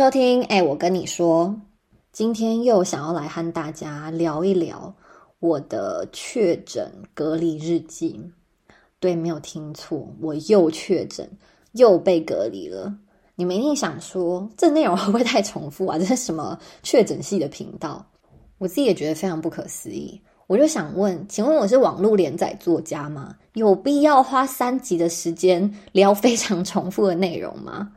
收听。哎，我跟你说，今天又想要来和大家聊一聊我的确诊隔离日记。对，没有听错，我又确诊，又被隔离了。你们一定想说，这内容会不会太重复啊？这是什么确诊系的频道？我自己也觉得非常不可思议。我就想问，请问我是网络连载作家吗？有必要花三集的时间聊非常重复的内容吗？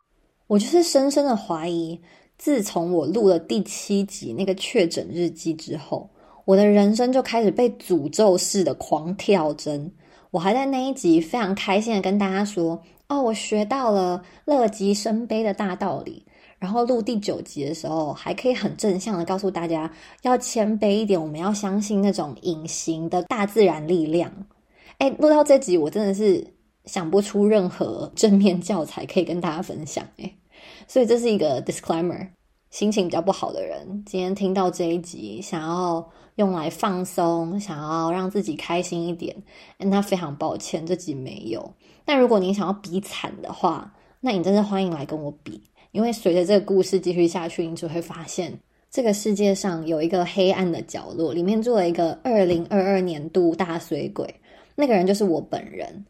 我就是深深的怀疑，自从我录了第七集那个确诊日记之后，我的人生就开始被诅咒式的狂跳针。我还在那一集非常开心的跟大家说：“哦，我学到了乐极生悲的大道理。”然后录第九集的时候，还可以很正向的告诉大家要谦卑一点，我们要相信那种隐形的大自然力量。哎，录到这集，我真的是想不出任何正面教材可以跟大家分享。哎。所以这是一个 disclaimer。心情比较不好的人，今天听到这一集，想要用来放松，想要让自己开心一点，那非常抱歉，这集没有。但如果你想要比惨的话，那你真的欢迎来跟我比，因为随着这个故事继续下去，你就会发现这个世界上有一个黑暗的角落，里面住了一个二零二二年度大水鬼，那个人就是我本人。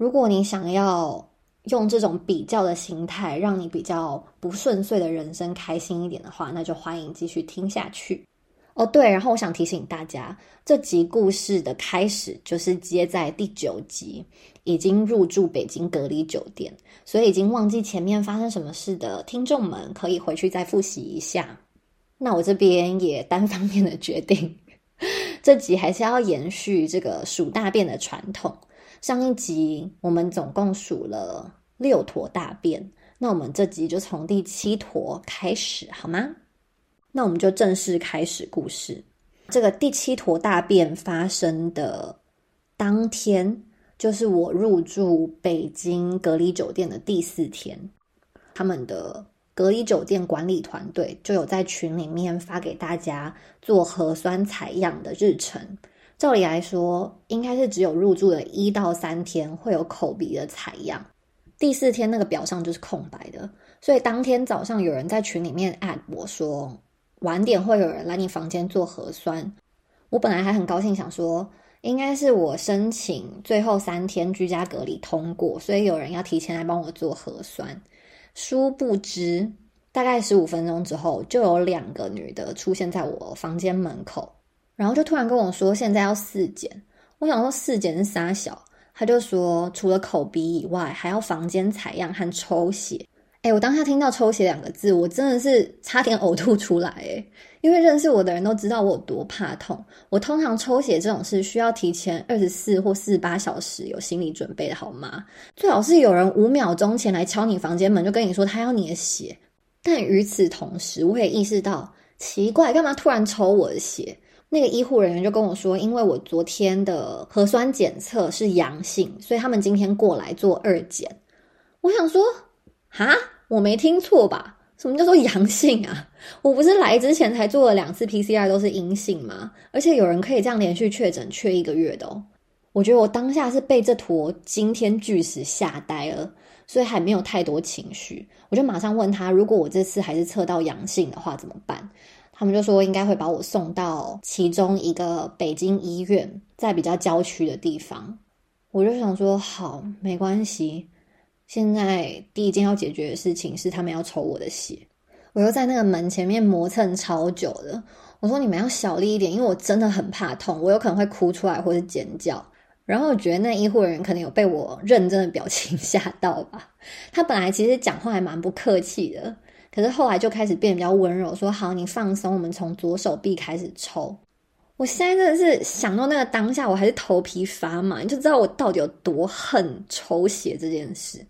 如果你想要，用这种比较的心态，让你比较不顺遂的人生开心一点的话，那就欢迎继续听下去。哦，对，然后我想提醒大家，这集故事的开始就是接在第九集，已经入住北京隔离酒店，所以已经忘记前面发生什么事的听众们，可以回去再复习一下。那我这边也单方面的决定，这集还是要延续这个数大便的传统。上一集我们总共数了六坨大便，那我们这集就从第七坨开始，好吗？那我们就正式开始故事。这个第七坨大便发生的当天，就是我入住北京隔离酒店的第四天，他们的隔离酒店管理团队就有在群里面发给大家做核酸采样的日程。照理来说，应该是只有入住的一到三天会有口鼻的采样，第四天那个表上就是空白的。所以当天早上有人在群里面 at 我说，晚点会有人来你房间做核酸。我本来还很高兴，想说应该是我申请最后三天居家隔离通过，所以有人要提前来帮我做核酸。殊不知，大概十五分钟之后，就有两个女的出现在我房间门口。然后就突然跟我说，现在要四检。我想说四检是啥小？他就说除了口鼻以外，还要房间采样和抽血。哎，我当下听到抽血两个字，我真的是差点呕吐出来。哎，因为认识我的人都知道我有多怕痛。我通常抽血这种事需要提前二十四或四十八小时有心理准备的好吗？最好是有人五秒钟前来敲你房间门，就跟你说他要你的血。但与此同时，我也意识到奇怪，干嘛突然抽我的血？那个医护人员就跟我说，因为我昨天的核酸检测是阳性，所以他们今天过来做二检。我想说，哈，我没听错吧？什么叫做阳性啊？我不是来之前才做了两次 PCR 都是阴性吗？而且有人可以这样连续确诊缺一个月的哦。我觉得我当下是被这坨惊天巨石吓呆了，所以还没有太多情绪。我就马上问他，如果我这次还是测到阳性的话怎么办？他们就说应该会把我送到其中一个北京医院，在比较郊区的地方。我就想说好，没关系。现在第一件要解决的事情是他们要抽我的血。我又在那个门前面磨蹭超久的。我说你们要小力一点，因为我真的很怕痛，我有可能会哭出来或者尖叫。然后我觉得那医护人员可能有被我认真的表情 吓到吧。他本来其实讲话还蛮不客气的。可是后来就开始变比较温柔，说好，你放松，我们从左手臂开始抽。我现在真的是想到那个当下，我还是头皮发麻，你就知道我到底有多恨抽血这件事。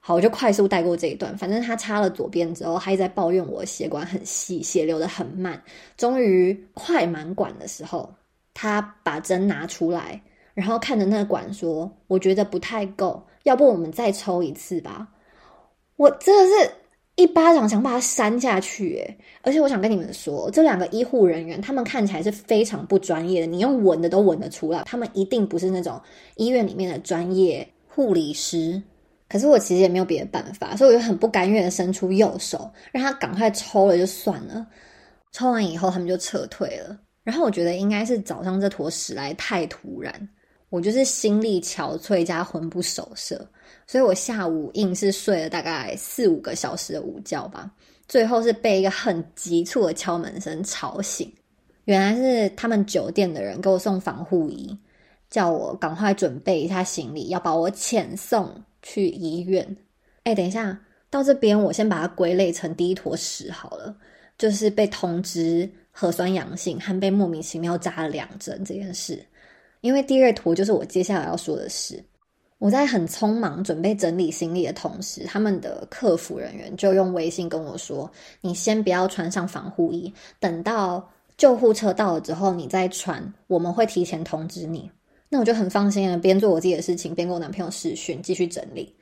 好，我就快速带过这一段。反正他插了左边之后，他一直在抱怨我血管很细，血流的很慢。终于快满管的时候，他把针拿出来，然后看着那个管说：“我觉得不太够，要不我们再抽一次吧？”我真的是。一巴掌想把它扇下去，诶而且我想跟你们说，这两个医护人员，他们看起来是非常不专业的，你用闻的都闻得出来，他们一定不是那种医院里面的专业护理师。可是我其实也没有别的办法，所以我就很不甘愿的伸出右手，让他赶快抽了就算了。抽完以后，他们就撤退了。然后我觉得应该是早上这坨屎来太突然，我就是心力憔悴加魂不守舍，所以我下午硬是睡了大概四五个小时的午觉吧。最后是被一个很急促的敲门声吵醒，原来是他们酒店的人给我送防护衣，叫我赶快准备一下行李，要把我遣送去医院。哎，等一下，到这边我先把它归类成第一坨屎好了，就是被通知核酸阳性和被莫名其妙扎了两针这件事。因为第二坨就是我接下来要说的事。我在很匆忙准备整理行李的同时，他们的客服人员就用微信跟我说：“你先不要穿上防护衣，等到救护车到了之后，你再穿，我们会提前通知你。”那我就很放心的边做我自己的事情，边跟我男朋友视讯继续整理。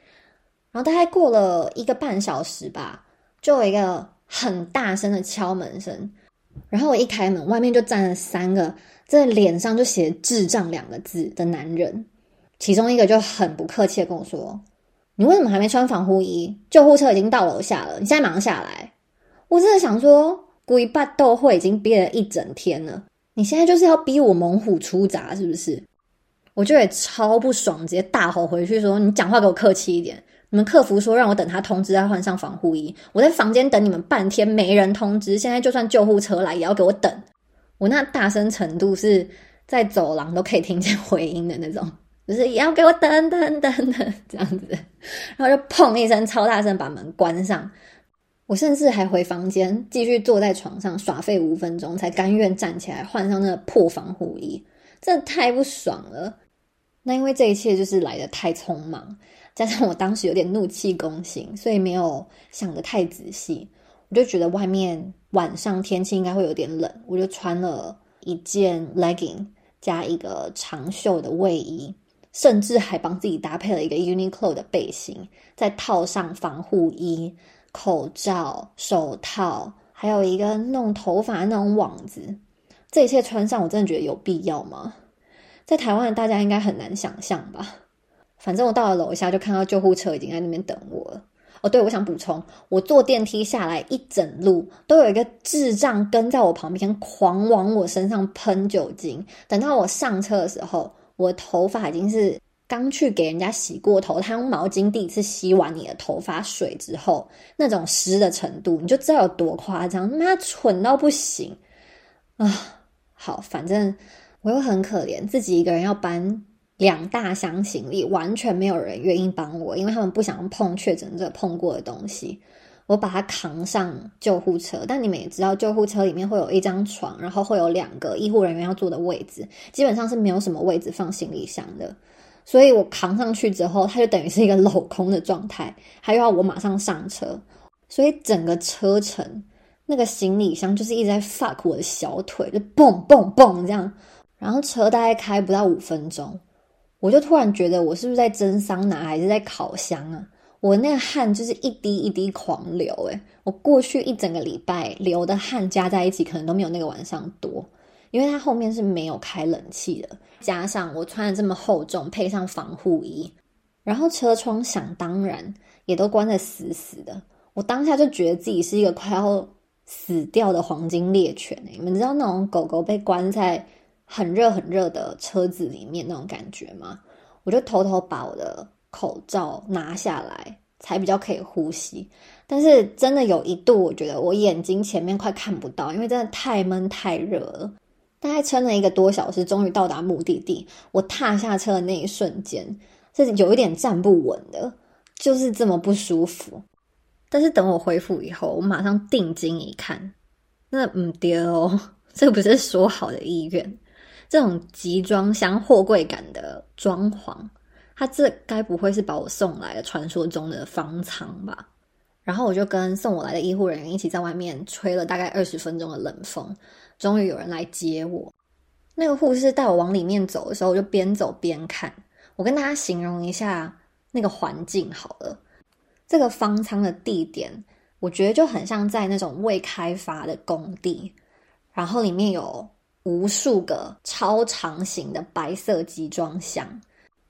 然后大概过了一个半小时吧，就有一个很大声的敲门声，然后我一开门，外面就站了三个在脸上就写“智障”两个字的男人。其中一个就很不客气的跟我说：“你为什么还没穿防护衣？救护车已经到楼下了，你现在马上下来。”我真的想说，故意办斗会已经憋了一整天了，你现在就是要逼我猛虎出闸是不是？我就也超不爽，直接大吼回去说：“你讲话给我客气一点！你们客服说让我等他通知再换上防护衣，我在房间等你们半天没人通知，现在就算救护车来也要给我等。”我那大声程度是在走廊都可以听见回音的那种。就是也要给我等等等等这样子，然后就砰一声超大声把门关上。我甚至还回房间继续坐在床上耍废五分钟，才甘愿站起来换上那个破防护衣。真的太不爽了。那因为这一切就是来的太匆忙，加上我当时有点怒气攻心，所以没有想的太仔细。我就觉得外面晚上天气应该会有点冷，我就穿了一件 legging 加一个长袖的卫衣。甚至还帮自己搭配了一个 Uniqlo 的背心，再套上防护衣、口罩、手套，还有一个弄头发那种网子。这一切穿上，我真的觉得有必要吗？在台湾大家应该很难想象吧。反正我到了楼下，就看到救护车已经在那边等我了。哦，对，我想补充，我坐电梯下来一整路，都有一个智障跟在我旁边，狂往我身上喷酒精。等到我上车的时候。我头发已经是刚去给人家洗过头，他用毛巾第一次吸完你的头发水之后，那种湿的程度，你就知道有多夸张，妈蠢到不行啊！好，反正我又很可怜，自己一个人要搬两大箱行李，完全没有人愿意帮我，因为他们不想碰确诊者碰过的东西。我把它扛上救护车，但你们也知道，救护车里面会有一张床，然后会有两个医护人员要坐的位置，基本上是没有什么位置放行李箱的。所以我扛上去之后，它就等于是一个镂空的状态，还要我马上上车，所以整个车程那个行李箱就是一直在 fuck 我的小腿，就蹦蹦蹦这样。然后车大概开不到五分钟，我就突然觉得我是不是在蒸桑拿还是在烤箱啊？我那个汗就是一滴一滴狂流，诶我过去一整个礼拜流的汗加在一起，可能都没有那个晚上多，因为它后面是没有开冷气的，加上我穿的这么厚重，配上防护衣，然后车窗想当然也都关得死死的，我当下就觉得自己是一个快要死掉的黄金猎犬你们知道那种狗狗被关在很热很热的车子里面那种感觉吗？我就偷偷把我的。口罩拿下来才比较可以呼吸，但是真的有一度，我觉得我眼睛前面快看不到，因为真的太闷太热了。大概撑了一个多小时，终于到达目的地。我踏下车的那一瞬间，是有一点站不稳的，就是这么不舒服。但是等我恢复以后，我马上定睛一看，那唔对哦，这不是说好的医院，这种集装箱货柜感的装潢。他这该不会是把我送来的传说中的方舱吧？然后我就跟送我来的医护人员一起在外面吹了大概二十分钟的冷风，终于有人来接我。那个护士带我往里面走的时候，我就边走边看。我跟大家形容一下那个环境好了。这个方舱的地点，我觉得就很像在那种未开发的工地，然后里面有无数个超长型的白色集装箱。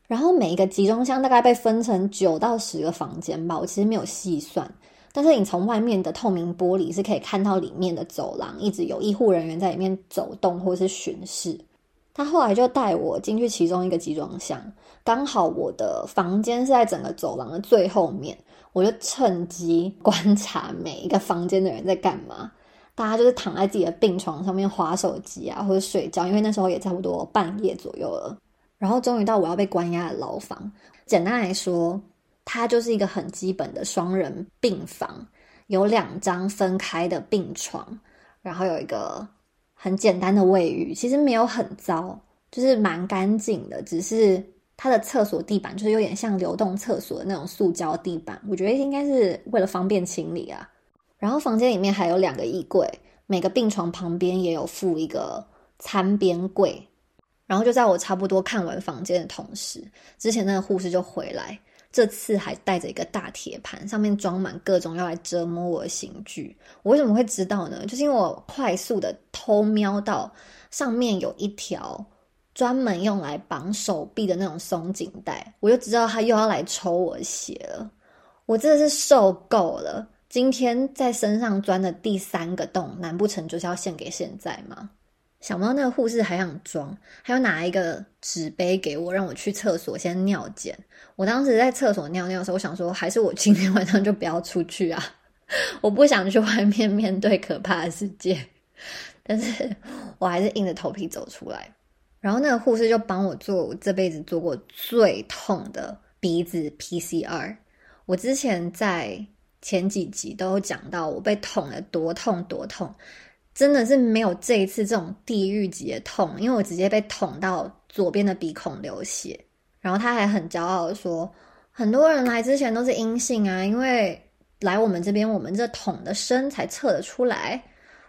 然后每一个集装箱大概被分成九到十个房间吧，我其实没有细算。但是你从外面的透明玻璃是可以看到里面的走廊，一直有医护人员在里面走动或是巡视。他后来就带我进去其中一个集装箱，刚好我的房间是在整个走廊的最后面，我就趁机观察每一个房间的人在干嘛。大家就是躺在自己的病床上面划手机啊，或者睡觉，因为那时候也差不多半夜左右了。然后终于到我要被关押的牢房。简单来说，它就是一个很基本的双人病房，有两张分开的病床，然后有一个很简单的卫浴，其实没有很糟，就是蛮干净的。只是它的厕所地板就是有点像流动厕所的那种塑胶地板，我觉得应该是为了方便清理啊。然后房间里面还有两个衣柜，每个病床旁边也有附一个餐边柜。然后就在我差不多看完房间的同时，之前那个护士就回来，这次还带着一个大铁盘，上面装满各种要来折磨我的刑具。我为什么会知道呢？就是因为我快速的偷瞄到上面有一条专门用来绑手臂的那种松紧带，我就知道他又要来抽我血了。我真的是受够了，今天在身上钻的第三个洞，难不成就是要献给现在吗？想不到那个护士还想装，还要拿一个纸杯给我，让我去厕所先尿检。我当时在厕所尿尿的时候，我想说，还是我今天晚上就不要出去啊！我不想去外面面对可怕的世界。但是我还是硬着头皮走出来。然后那个护士就帮我做我这辈子做过最痛的鼻子 PCR。我之前在前几集都有讲到，我被捅了多痛多痛。真的是没有这一次这种地狱级的痛，因为我直接被捅到左边的鼻孔流血。然后他还很骄傲的说，很多人来之前都是阴性啊，因为来我们这边，我们这捅的深才测得出来。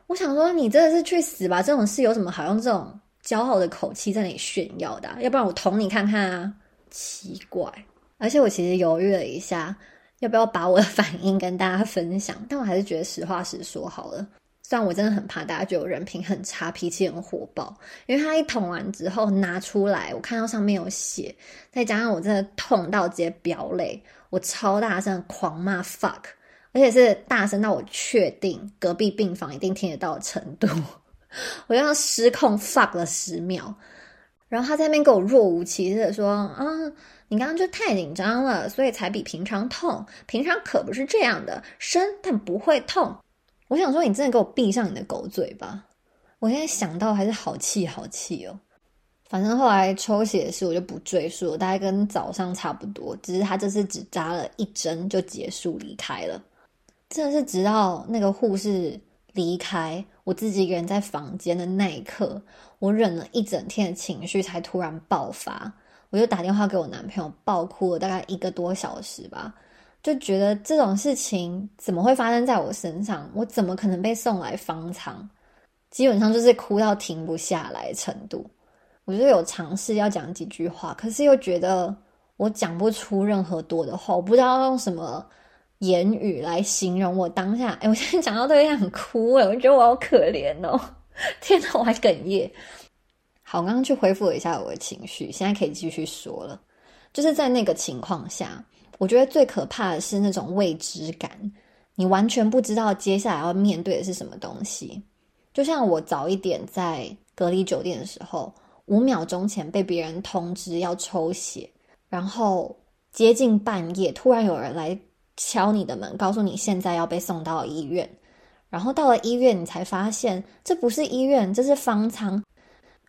我想说，你真的是去死吧！这种事有什么好用这种骄傲的口气在那里炫耀的？要不然我捅你看看啊！奇怪，而且我其实犹豫了一下，要不要把我的反应跟大家分享，但我还是觉得实话实说好了。虽然我真的很怕大家觉得我人品很差，脾气很火爆，因为他一捅完之后拿出来，我看到上面有血，再加上我真的痛到直接飙泪，我超大声狂骂 fuck，而且是大声到我确定隔壁病房一定听得到的程度，我就失控 fuck 了十秒，然后他在那边给我若无其事的说：“啊，你刚刚就太紧张了，所以才比平常痛，平常可不是这样的，深但不会痛。”我想说，你真的给我闭上你的狗嘴吧！我现在想到还是好气好气哦。反正后来抽血的事我就不赘述了，大概跟早上差不多，只是他这次只扎了一针就结束离开了。真的是直到那个护士离开，我自己一个人在房间的那一刻，我忍了一整天的情绪才突然爆发，我就打电话给我男朋友，爆哭了大概一个多小时吧。就觉得这种事情怎么会发生在我身上？我怎么可能被送来方舱？基本上就是哭到停不下来程度。我就有尝试要讲几句话，可是又觉得我讲不出任何多的话。我不知道用什么言语来形容我当下。哎，我现在讲到都有点哭哎，我觉得我好可怜哦！天哪，我还哽咽。好，我刚刚去恢复了一下我的情绪，现在可以继续说了。就是在那个情况下。我觉得最可怕的是那种未知感，你完全不知道接下来要面对的是什么东西。就像我早一点在隔离酒店的时候，五秒钟前被别人通知要抽血，然后接近半夜，突然有人来敲你的门，告诉你现在要被送到医院。然后到了医院，你才发现这不是医院，这是方舱。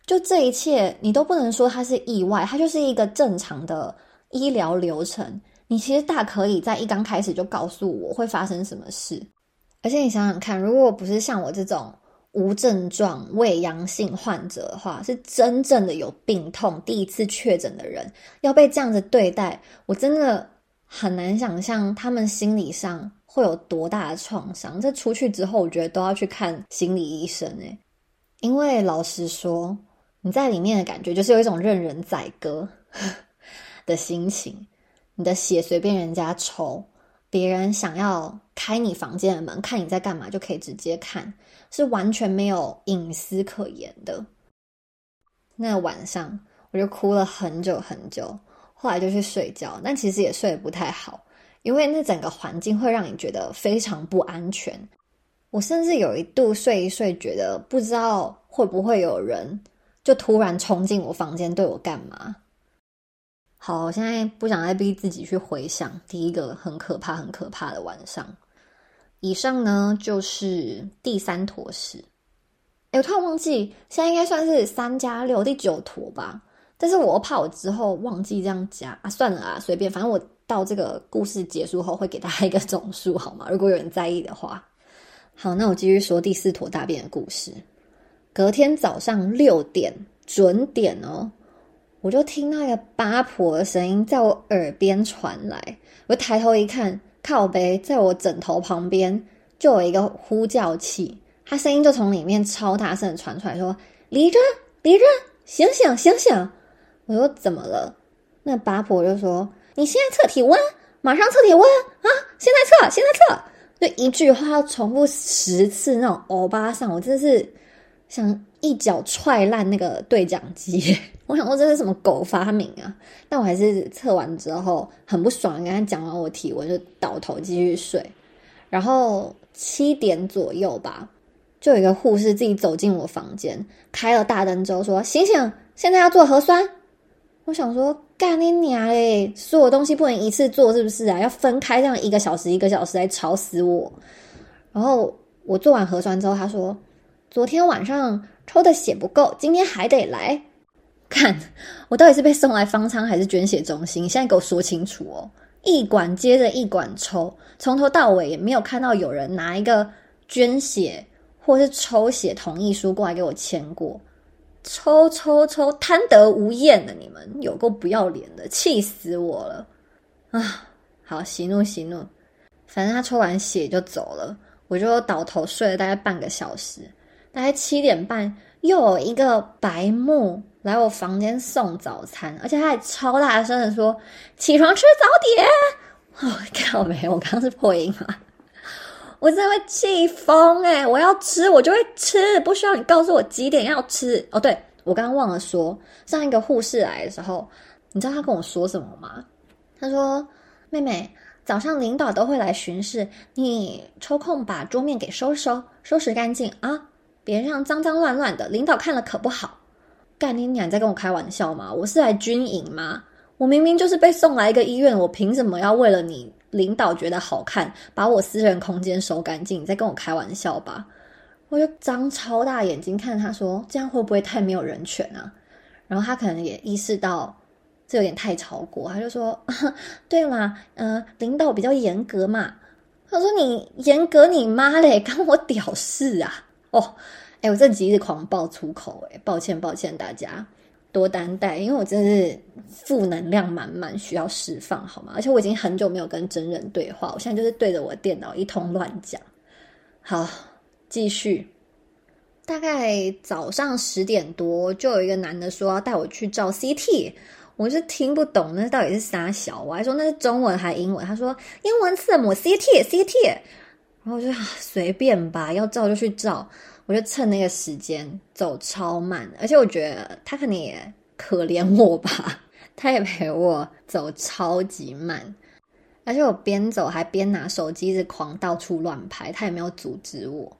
就这一切，你都不能说它是意外，它就是一个正常的医疗流程。你其实大可以在一刚开始就告诉我会发生什么事，而且你想想看，如果不是像我这种无症状未阳性患者的话，是真正的有病痛第一次确诊的人，要被这样子对待，我真的很难想象他们心理上会有多大的创伤。这出去之后，我觉得都要去看心理医生诶，因为老实说，你在里面的感觉就是有一种任人宰割 的心情。你的血随便人家抽，别人想要开你房间的门看你在干嘛，就可以直接看，是完全没有隐私可言的。那晚上我就哭了很久很久，后来就去睡觉，但其实也睡得不太好，因为那整个环境会让你觉得非常不安全。我甚至有一度睡一睡，觉得不知道会不会有人就突然冲进我房间对我干嘛。好，我现在不想再逼自己去回想第一个很可怕、很可怕的晚上。以上呢就是第三坨屎。哎，我突然忘记，现在应该算是三加六第九坨吧。但是我怕我之后忘记这样加啊，算了啊，随便，反正我到这个故事结束后会给大家一个总数，好吗？如果有人在意的话，好，那我继续说第四坨大便的故事。隔天早上六点准点哦，我就听那个八婆的声音在我耳边传来，我抬头一看，靠背在我枕头旁边就有一个呼叫器，他声音就从里面超大声传出来，说：“离着，离着，醒醒，醒醒！”我说怎么了？那八婆就说：“你现在测体温，马上测体温啊！现在测，现在测。”就一句话要重复十次，那种欧巴桑，我真的是想一脚踹烂那个对讲机。我想说这是什么狗发明啊？但我还是测完之后很不爽，跟他讲完我体温就倒头继续睡。然后七点左右吧，就有一个护士自己走进我房间，开了大灯之后说：“醒醒，现在要做核酸。”我想说，干你娘嘞！所有东西不能一次做，是不是啊？要分开，这样一个小时一个小时来吵死我。然后我做完核酸之后，他说：“昨天晚上抽的血不够，今天还得来。”看我到底是被送来方舱还是捐血中心？现在给我说清楚哦！一管接着一管抽，从头到尾也没有看到有人拿一个捐血或是抽血同意书过来给我签过。抽抽抽，贪得无厌的你们，有够不要脸的，气死我了！啊，好，息怒息怒，反正他抽完血就走了，我就倒头睡了大概半个小时。大概七点半，又有一个白目来我房间送早餐，而且他还超大声的说：“起床吃早点！”哦，看到没，我刚刚是破音啊！我真的会气疯哎！我要吃，我就会吃，不需要你告诉我几点要吃。哦，对我刚刚忘了说，上一个护士来的时候，你知道他跟我说什么吗？他说：“妹妹，早上领导都会来巡视，你抽空把桌面给收收，收拾干净啊，别让脏脏乱乱的，领导看了可不好。”干你娘，在跟我开玩笑吗？我是来军营吗？我明明就是被送来一个医院，我凭什么要为了你？领导觉得好看，把我私人空间收干净，你在跟我开玩笑吧？我就张超大眼睛看他说：“这样会不会太没有人权啊？”然后他可能也意识到这有点太超过，他就说：“ 对嘛，呃，领导比较严格嘛。”他说：“你严格你妈嘞，关我屌事啊！”哦，哎，我这几日狂爆粗口，哎，抱歉抱歉大家。多担待，因为我真的是负能量满满，需要释放，好吗？而且我已经很久没有跟真人对话，我现在就是对着我电脑一通乱讲。好，继续。大概早上十点多，就有一个男的说要带我去照 CT，我是听不懂那到底是啥小，我还说那是中文还英文，他说英文字母 CT，CT，然后我就随便吧，要照就去照。我就趁那个时间走超慢，而且我觉得他可能也可怜我吧，他也陪我走超级慢，而且我边走还边拿手机一直狂到处乱拍，他也没有阻止我。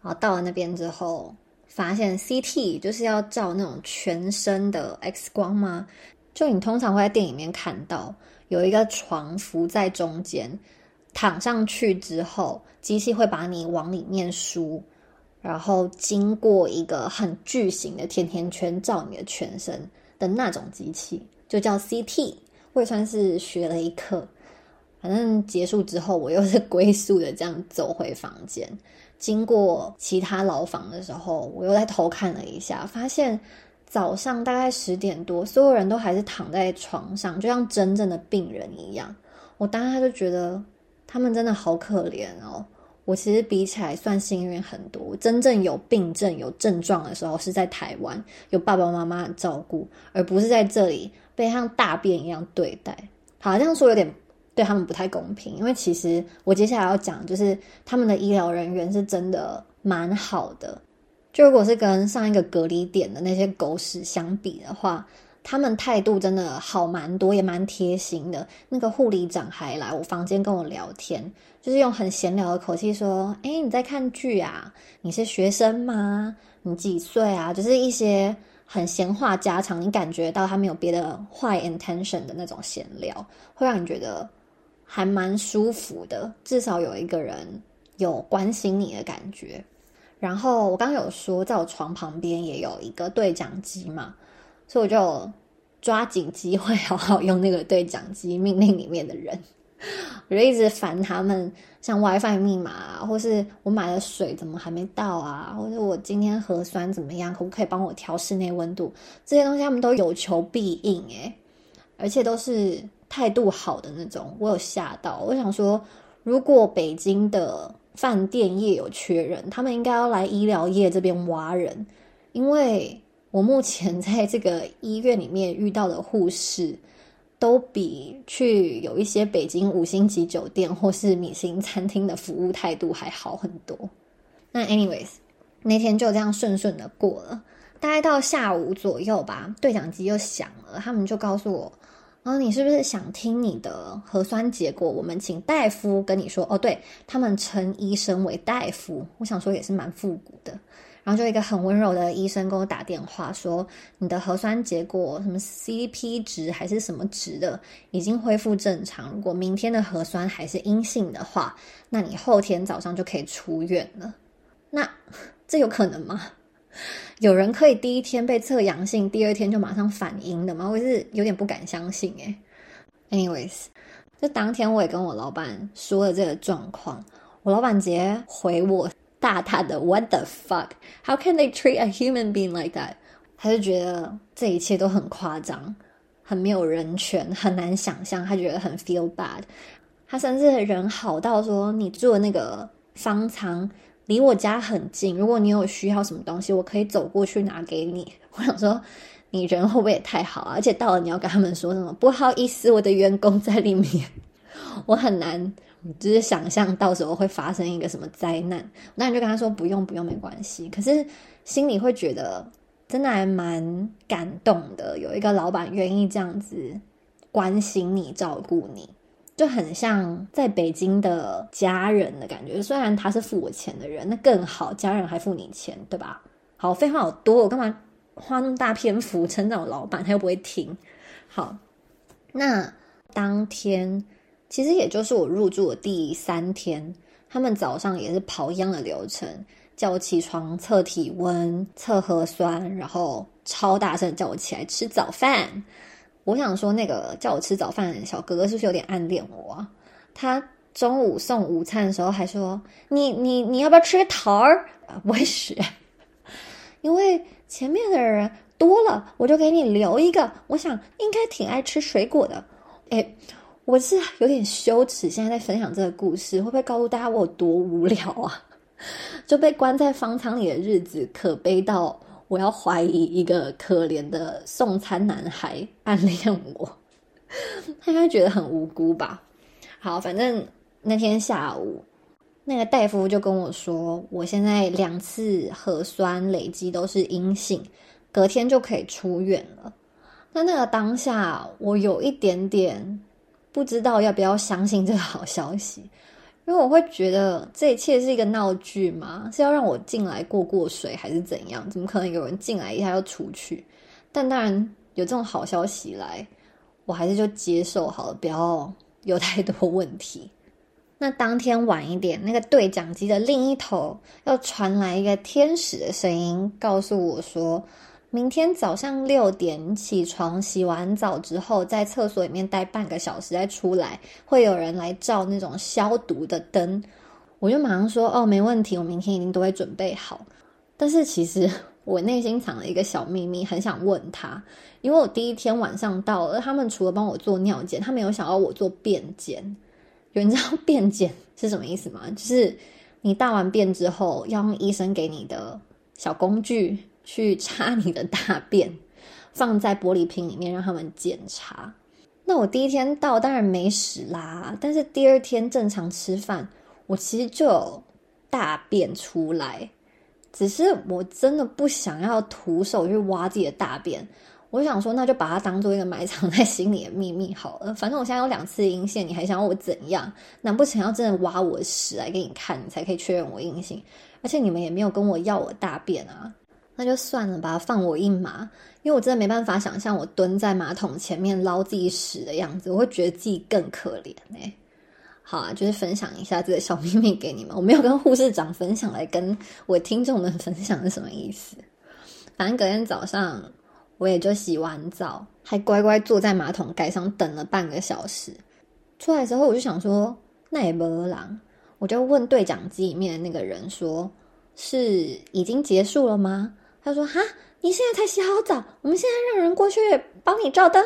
然后到了那边之后，发现 CT 就是要照那种全身的 X 光吗？就你通常会在电影里面看到有一个床浮在中间，躺上去之后，机器会把你往里面输。然后经过一个很巨型的甜甜圈照你的全身的那种机器，就叫 CT。我也算是学了一课。反正结束之后，我又是龟速的这样走回房间。经过其他牢房的时候，我又在偷看了一下，发现早上大概十点多，所有人都还是躺在床上，就像真正的病人一样。我当时就觉得他们真的好可怜哦。我其实比起来算幸运很多，真正有病症、有症状的时候是在台湾，有爸爸妈妈照顾，而不是在这里被像大便一样对待。好，这样说有点对他们不太公平，因为其实我接下来要讲，就是他们的医疗人员是真的蛮好的。就如果是跟上一个隔离点的那些狗屎相比的话，他们态度真的好蛮多，也蛮贴心的。那个护理长还来我房间跟我聊天，就是用很闲聊的口气说：“哎，你在看剧啊？你是学生吗？你几岁啊？”就是一些很闲话家常，你感觉到他没有别的坏 intention 的那种闲聊，会让你觉得还蛮舒服的。至少有一个人有关心你的感觉。然后我刚刚有说，在我床旁边也有一个对讲机嘛。所以我就抓紧机会 好好用那个对讲机命令里面的人，我就一直烦他们，像 WiFi 密码啊，或是我买的水怎么还没到啊，或者我今天核酸怎么样，可不可以帮我调室内温度？这些东西他们都有求必应诶，而且都是态度好的那种。我有吓到，我想说，如果北京的饭店业有缺人，他们应该要来医疗业这边挖人，因为。我目前在这个医院里面遇到的护士，都比去有一些北京五星级酒店或是米星餐厅的服务态度还好很多。那 anyways，那天就这样顺顺的过了。大概到下午左右吧，对讲机又响了，他们就告诉我：“啊，你是不是想听你的核酸结果？我们请大夫跟你说。”哦，对他们称医生为大夫，我想说也是蛮复古的。然后就一个很温柔的医生跟我打电话说，你的核酸结果什么 CP 值还是什么值的已经恢复正常。如果明天的核酸还是阴性的话，那你后天早上就可以出院了。那这有可能吗？有人可以第一天被测阳性，第二天就马上反阴的吗？我是有点不敢相信诶 Anyways，就当天我也跟我老板说了这个状况，我老板直接回我。大大的 What the fuck? How can they treat a human being like that? 他就觉得这一切都很夸张，很没有人权，很难想象。他觉得很 feel bad。他甚至人好到说：“你住的那个方舱离我家很近，如果你有需要什么东西，我可以走过去拿给你。”我想说，你人会不会也太好啊？而且到了你要跟他们说什么？不好意思，我的员工在里面，我很难。就是想象到时候会发生一个什么灾难，那你就跟他说不用不用没关系。可是心里会觉得真的还蛮感动的，有一个老板愿意这样子关心你、照顾你，就很像在北京的家人的感觉。虽然他是付我钱的人，那更好，家人还付你钱，对吧？好，废话好多，我干嘛花那么大篇幅称赞我老板？他又不会听。好，那当天。其实也就是我入住的第三天，他们早上也是跑一样的流程，叫我起床测体温、测核酸，然后超大声叫我起来吃早饭。我想说，那个叫我吃早饭的小哥哥是不是有点暗恋我？他中午送午餐的时候还说：“你你你要不要吃桃儿？”不会学，因为前面的人多了，我就给你留一个。我想应该挺爱吃水果的，哎。我是有点羞耻，现在在分享这个故事，会不会告诉大家我有多无聊啊？就被关在方舱里的日子，可悲到我要怀疑一个可怜的送餐男孩暗恋我，他应该觉得很无辜吧？好，反正那天下午，那个大夫就跟我说，我现在两次核酸累积都是阴性，隔天就可以出院了。那那个当下，我有一点点。不知道要不要相信这个好消息，因为我会觉得这一切是一个闹剧嘛？是要让我进来过过水，还是怎样？怎么可能有人进来一下又出去？但当然有这种好消息来，我还是就接受好了，不要有太多问题。那当天晚一点，那个对讲机的另一头又传来一个天使的声音，告诉我说。明天早上六点起床，洗完澡之后，在厕所里面待半个小时再出来，会有人来照那种消毒的灯。我就马上说：“哦，没问题，我明天一定都会准备好。”但是其实我内心藏了一个小秘密，很想问他，因为我第一天晚上到了，他们除了帮我做尿检，他没有想要我做便检。有人知道便检是什么意思吗？就是你大完便之后，要用医生给你的小工具。去插你的大便，放在玻璃瓶里面让他们检查。那我第一天到当然没屎啦，但是第二天正常吃饭，我其实就有大便出来。只是我真的不想要徒手去挖自己的大便，我想说，那就把它当做一个埋藏在心里的秘密好了。反正我现在有两次阴性，你还想要我怎样？难不成要真的挖我屎来给你看，你才可以确认我阴性？而且你们也没有跟我要我大便啊，那就算了吧，放我一马。因为我真的没办法想象我蹲在马桶前面捞自己屎的样子，我会觉得自己更可怜哎。好啊，就是分享一下这个小秘密给你们。我没有跟护士长分享，来跟我听众们分享是什么意思？反正隔天早上。我也就洗完澡，还乖乖坐在马桶盖上等了半个小时。出来之后，我就想说，那也没狼，我就问对讲机里面的那个人说：“是已经结束了吗？”他说：“哈，你现在才洗好澡，我们现在让人过去帮你照灯。”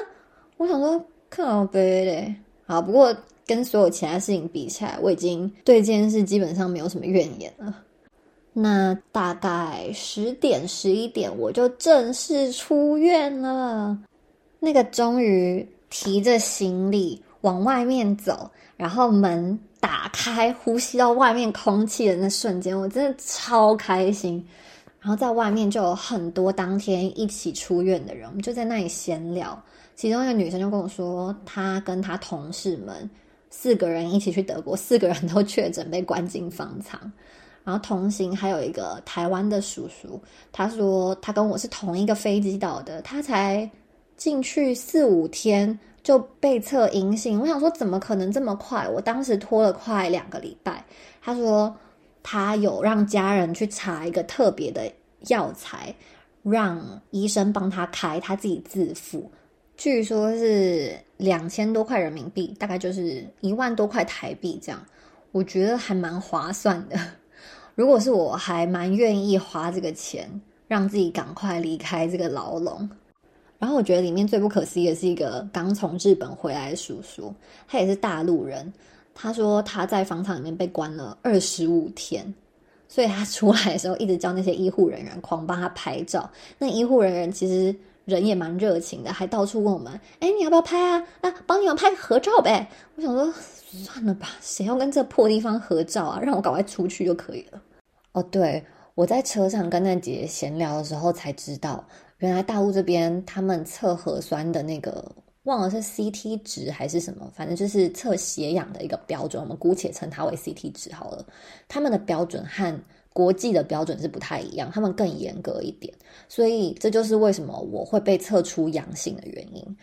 我想说，靠背嘞。好，不过跟所有其他事情比起来，我已经对这件事基本上没有什么怨言了。那大概十点十一点，我就正式出院了。那个终于提着行李往外面走，然后门打开，呼吸到外面空气的那瞬间，我真的超开心。然后在外面就有很多当天一起出院的人，我们就在那里闲聊。其中一个女生就跟我说，她跟她同事们四个人一起去德国，四个人都确诊被关进方舱。然后同行还有一个台湾的叔叔，他说他跟我是同一个飞机到的，他才进去四五天就被测阴性。我想说怎么可能这么快？我当时拖了快两个礼拜。他说他有让家人去查一个特别的药材，让医生帮他开，他自己自付，据说是两千多块人民币，大概就是一万多块台币这样。我觉得还蛮划算的。如果是我，还蛮愿意花这个钱，让自己赶快离开这个牢笼。然后我觉得里面最不可思议的是一个刚从日本回来的叔叔，他也是大陆人。他说他在房厂里面被关了二十五天，所以他出来的时候一直叫那些医护人员狂帮他拍照。那医护人员其实人也蛮热情的，还到处问我们：“哎，你要不要拍啊？啊，帮你们拍个合照呗。”我想说。算了吧，谁要跟这破地方合照啊？让我赶快出去就可以了。哦，对，我在车上跟那姐姐闲聊的时候才知道，原来大陆这边他们测核酸的那个忘了是 CT 值还是什么，反正就是测血氧的一个标准，我们姑且称它为 CT 值好了。他们的标准和国际的标准是不太一样，他们更严格一点，所以这就是为什么我会被测出阳性的原因。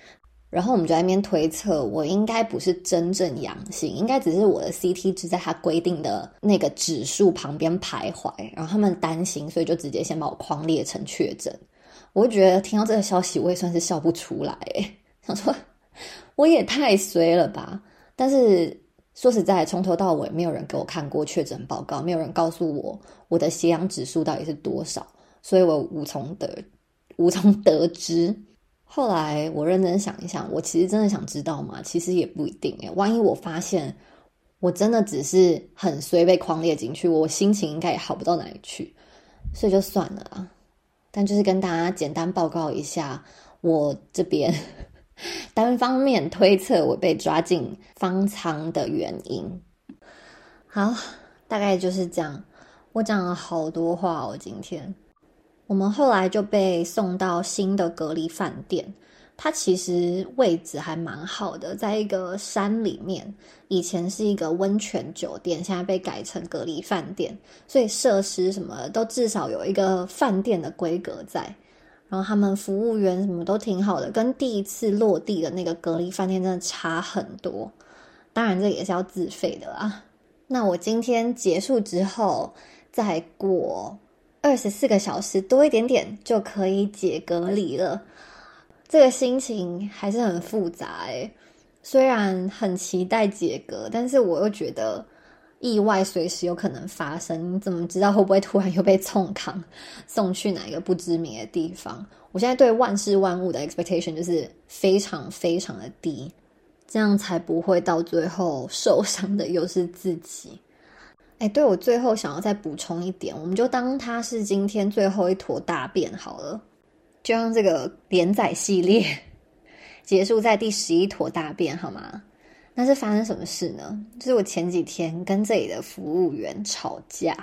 然后我们就在那边推测，我应该不是真正阳性，应该只是我的 CT 值在它规定的那个指数旁边徘徊。然后他们担心，所以就直接先把我框列成确诊。我觉得听到这个消息，我也算是笑不出来，想说我也太衰了吧。但是说实在，从头到尾没有人给我看过确诊报告，没有人告诉我我的血氧指数到底是多少，所以我无从得无从得知。后来我认真想一想，我其实真的想知道吗？其实也不一定诶。万一我发现我真的只是很衰被框列进去，我心情应该也好不到哪里去，所以就算了啊。但就是跟大家简单报告一下，我这边 单方面推测我被抓进方舱的原因。好，大概就是这样。我讲了好多话哦，今天。我们后来就被送到新的隔离饭店，它其实位置还蛮好的，在一个山里面。以前是一个温泉酒店，现在被改成隔离饭店，所以设施什么都至少有一个饭店的规格在。然后他们服务员什么都挺好的，跟第一次落地的那个隔离饭店真的差很多。当然这也是要自费的啦。那我今天结束之后再过。二十四个小时多一点点就可以解隔离了，这个心情还是很复杂诶。虽然很期待解隔，但是我又觉得意外随时有可能发生。你怎么知道会不会突然又被冲扛送去哪一个不知名的地方？我现在对万事万物的 expectation 就是非常非常的低，这样才不会到最后受伤的又是自己。哎，对我最后想要再补充一点，我们就当它是今天最后一坨大便好了，就让这个连载系列 结束在第十一坨大便好吗？那是发生什么事呢？就是我前几天跟这里的服务员吵架，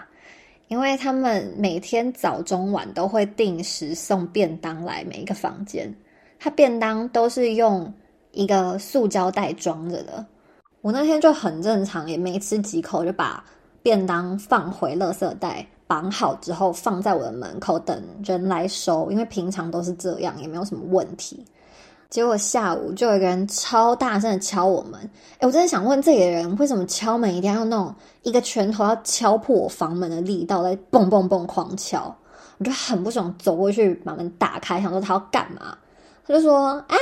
因为他们每天早中晚都会定时送便当来每一个房间，他便当都是用一个塑胶袋装着的。我那天就很正常，也没吃几口，就把便当放回垃圾袋，绑好之后放在我的门口等人来收，因为平常都是这样，也没有什么问题。结果下午就有一个人超大声的敲我门，哎，我真的想问这里的人为什么敲门一定要用那种一个拳头要敲破我房门的力道，在蹦蹦蹦狂敲，我就很不爽，走过去把门打开，想说他要干嘛？他就说：“哎，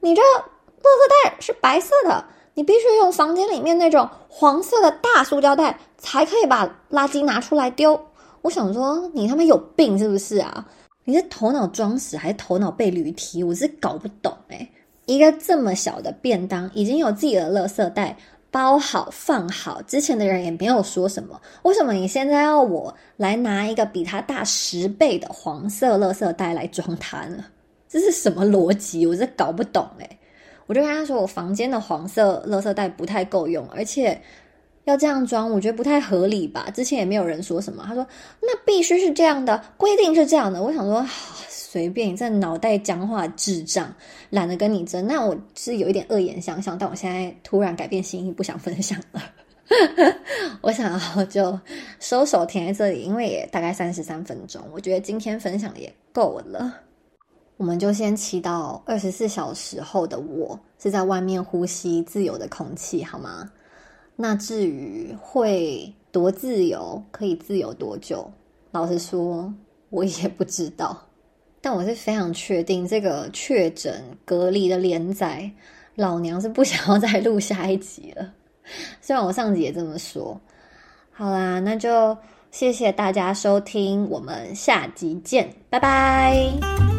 你这垃圾袋是白色的，你必须用房间里面那种黄色的大塑胶袋才可以把垃圾拿出来丢。”我想说，你他妈有病是不是啊？你是头脑装屎还是头脑被驴踢？我是搞不懂哎！一个这么小的便当，已经有自己的垃圾袋包好放好，之前的人也没有说什么，为什么你现在要我来拿一个比它大十倍的黄色垃圾袋来装它呢？这是什么逻辑？我是搞不懂哎！我就跟他说，我房间的黄色垃圾袋不太够用，而且。要这样装，我觉得不太合理吧？之前也没有人说什么。他说：“那必须是这样的，规定是这样的。”我想说，随便你这脑袋僵化智障，懒得跟你争。那我是有一点恶言相向，但我现在突然改变心意，不想分享了。我想要就收手停在这里，因为也大概三十三分钟，我觉得今天分享也够了。我们就先祈祷二十四小时后的我是在外面呼吸自由的空气，好吗？那至于会多自由，可以自由多久？老实说，我也不知道。但我是非常确定，这个确诊隔离的连载，老娘是不想要再录下一集了。虽然我上集也这么说。好啦，那就谢谢大家收听，我们下集见，拜拜。